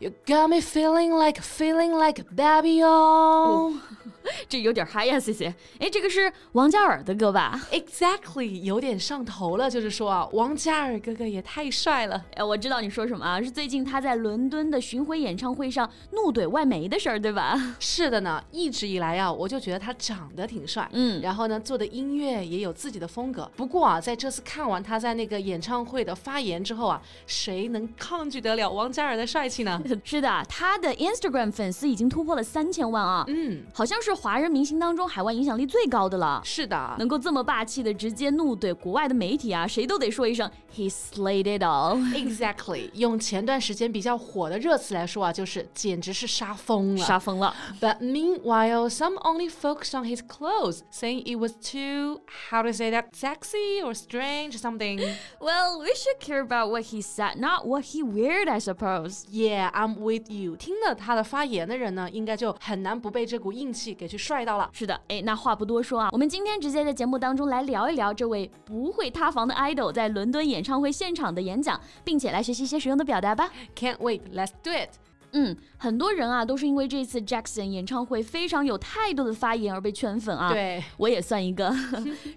You got me feeling like feeling like baby on. 这有点嗨呀谢谢。哎，这个是王嘉尔的歌吧？Exactly，有点上头了。就是说啊，王嘉尔哥哥也太帅了。哎，我知道你说什么啊，是最近他在伦敦的巡回演唱会上怒怼外媒的事儿，对吧？是的呢，一直以来啊，我就觉得他长得挺帅，嗯，然后呢，做的音乐也有自己的风格。不过啊，在这次看完他在那个演唱会的发言之后啊，谁能抗拒得了王嘉尔的帅气呢？是的，他的 Instagram 粉丝已经突破了三千万啊，嗯，好像是华人明星当中海外影响力最高的了。是的，能够这么霸气的直接怒怼国外的媒体啊，谁都得说一声 He slayed it all. Exactly，用前段时间比较火的热词来说啊，就是简直是杀疯了，杀疯了。But meanwhile, some only focused on his clothes, saying it was too, how to say that, sexy or strange something. Well, we should care about what he said, not what he weared, I suppose. Yeah, I'm with you. 听了他的发言的人呢，应该就很难不被这股硬气给去帅到了。是的，哎，那话不多说啊，我们今天直接在节目当中来聊一聊这位不会塌房的 idol 在伦敦演唱会现场的演讲，并且来学习一些实用的表达吧。Can't wait, let's do it. 嗯，很多人啊都是因为这次 Jackson 演唱会非常有态度的发言而被圈粉啊。对，我也算一个。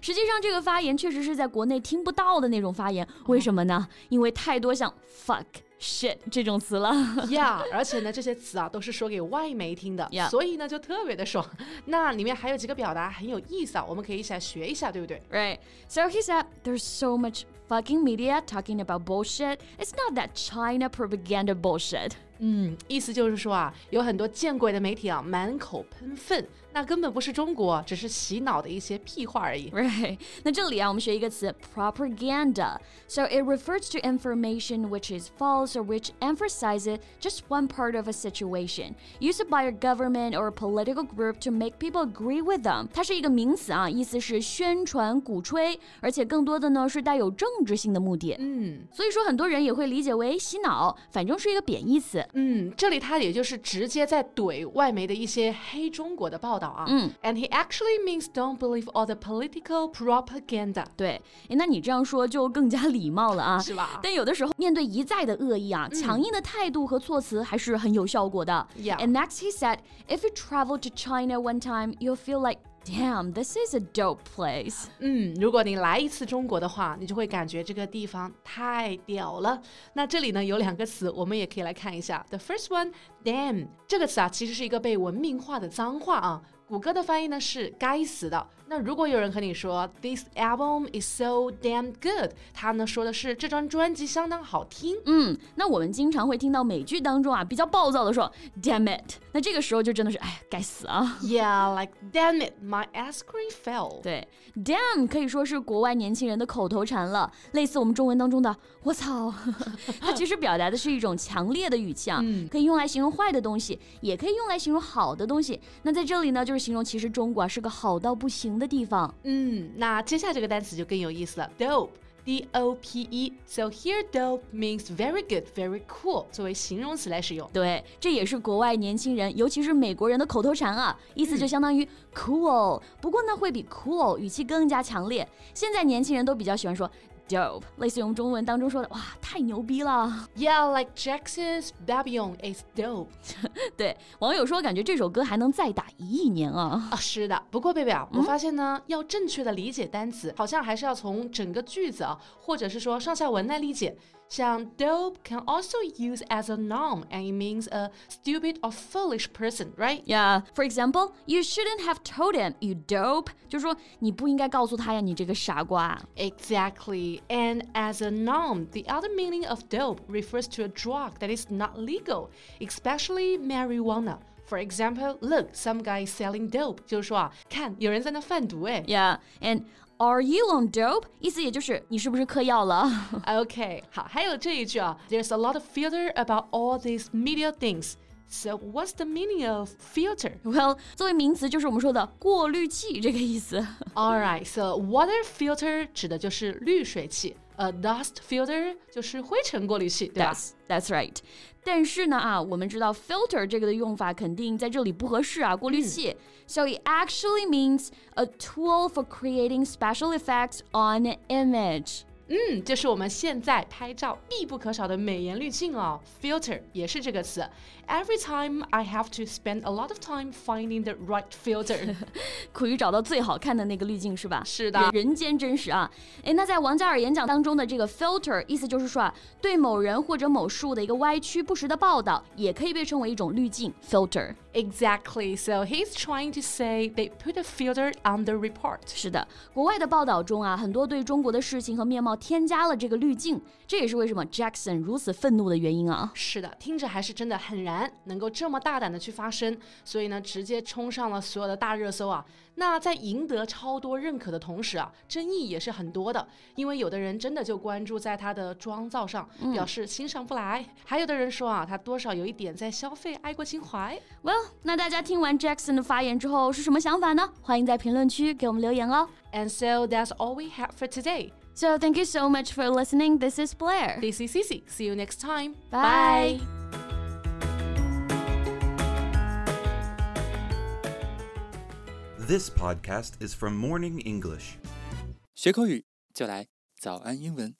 实际上，这个发言确实是在国内听不到的那种发言。为什么呢？因为太多像 fuck。shit 这种词了，Yeah，而且呢，这些词啊都是说给外媒听的，Yeah，所以呢就特别的爽。那里面还有几个表达很有意思啊，我们可以一起来学一下，对不对？Right. So he said, "There's so much fucking media talking about bullshit. It's not that China propaganda bullshit." 嗯，意思就是说啊，有很多见鬼的媒体啊，满口喷粪，那根本不是中国，只是洗脑的一些屁话而已。Right？那这里啊，我们学一个词 propaganda。So it refers to information which is false or which emphasizes just one part of a situation, used by a government or a political group to make people agree with them。它是一个名词啊，意思是宣传、鼓吹，而且更多的呢是带有政治性的目的。嗯，所以说很多人也会理解为洗脑，反正是一个贬义词。 嗯，这里他也就是直接在怼外媒的一些黑中国的报道啊。嗯，and he actually means don't believe all the political propaganda。对，哎，那你这样说就更加礼貌了啊，是吧？但有的时候面对一再的恶意啊，强硬的态度和措辞还是很有效果的。Yeah. And next he said, if you travel to China one time, you'll feel like Damn, this is a dope place. 嗯，如果你来一次中国的话，你就会感觉这个地方太屌了。那这里呢有两个词，我们也可以来看一下。 The first one, damn，这个词啊其实是一个被文明化的脏话啊。谷歌的翻译呢是该死的。那如果有人和你说 This album is so damn good，他呢说的是这张专辑相当好听。嗯，那我们经常会听到美剧当中啊比较暴躁的说 Damn it，那这个时候就真的是哎该死啊。Yeah，like damn it，my ice cream fell。对，damn 可以说是国外年轻人的口头禅了，类似我们中文当中的我操。它其实表达的是一种强烈的语气啊，可以用来形容坏的东西，也可以用来形容好的东西。那在这里呢，就是形容其实中国啊是个好到不行。的地方。嗯，那接下来这个单词就更有意思了，dope。D O P E. So here, dope means very good, very cool，作为形容词来使用。对，这也是国外年轻人，尤其是美国人的口头禅啊，意思就相当于 cool，、嗯、不过呢会比 cool 语气更加强烈。现在年轻人都比较喜欢说 dope，类似于我们中文当中说的，哇，太牛逼了。Yeah, like Jackson's Babylon is dope 对，网友说感觉这首歌还能再打一亿年啊。啊，是的。不过贝贝啊，我发现呢，要正确的理解单词，好像还是要从整个句子啊，或者是说上下文来理解。像 dope can also use as a noun and it means a stupid or foolish person, right? Yeah. For example, you shouldn't have told him, you dope. 就是说你不应该告诉他呀，你这个傻瓜。 Exactly. And as a noun, the other meaning of dope refers to a drug that is not legal, especially marijuana. For example, look, some guy is selling dope. 就是说啊，看有人在那贩毒哎。 Yeah, and Are you on dope？意思也就是你是不是嗑药了 OK，好，还有这一句啊，There's a lot of filter about all these media things. So what's the meaning of filter? ？Well，作为名词就是我们说的过滤器这个意思。 All right, so water filter 指的就是滤水器。 A dust filter 就是灰尘过滤器，对吧 That's that's right。但是呢啊，我们知道 filter 这个的用法肯定在这里不合适啊，过滤器。So it actually means a tool for creating special effects on an image. 嗯，这是我们现在拍照必不可少的美颜滤镜哦，filter 也是这个词。Every time I have to spend a lot of time finding the right filter 苦于找到最好看的那个滤镜是吧？是的人间真实啊！哎，那在王嘉尔演讲当中的这个 filter，意思就是说啊，对某人或者某事物的一个歪曲不实的报道，也可以被称为一种滤镜 filter。Exactly. So he's trying to say they put a filter on the report. 是的，国外的报道中啊，很多对中国的事情和面貌添加了这个滤镜，这也是为什么 Jackson 如此愤怒的原因啊。是的，听着还是真的很燃，能够这么大胆的去发声，所以呢，直接冲上了所有的大热搜啊。那在赢得超多认可的同时啊，争议也是很多的，因为有的人真的就关注在他的妆造上，表示欣赏不来；还有的人说啊，他多少有一点在消费爱国情怀。Well，那大家听完 Jackson 的发言之后是什么想法呢？欢迎在评论区给我们留言哦。And so that's all we have for today. So thank you so much for listening. This is Blair. This is Cici. See you next time. Bye. This podcast is from Morning English. 学口语就来早安英文。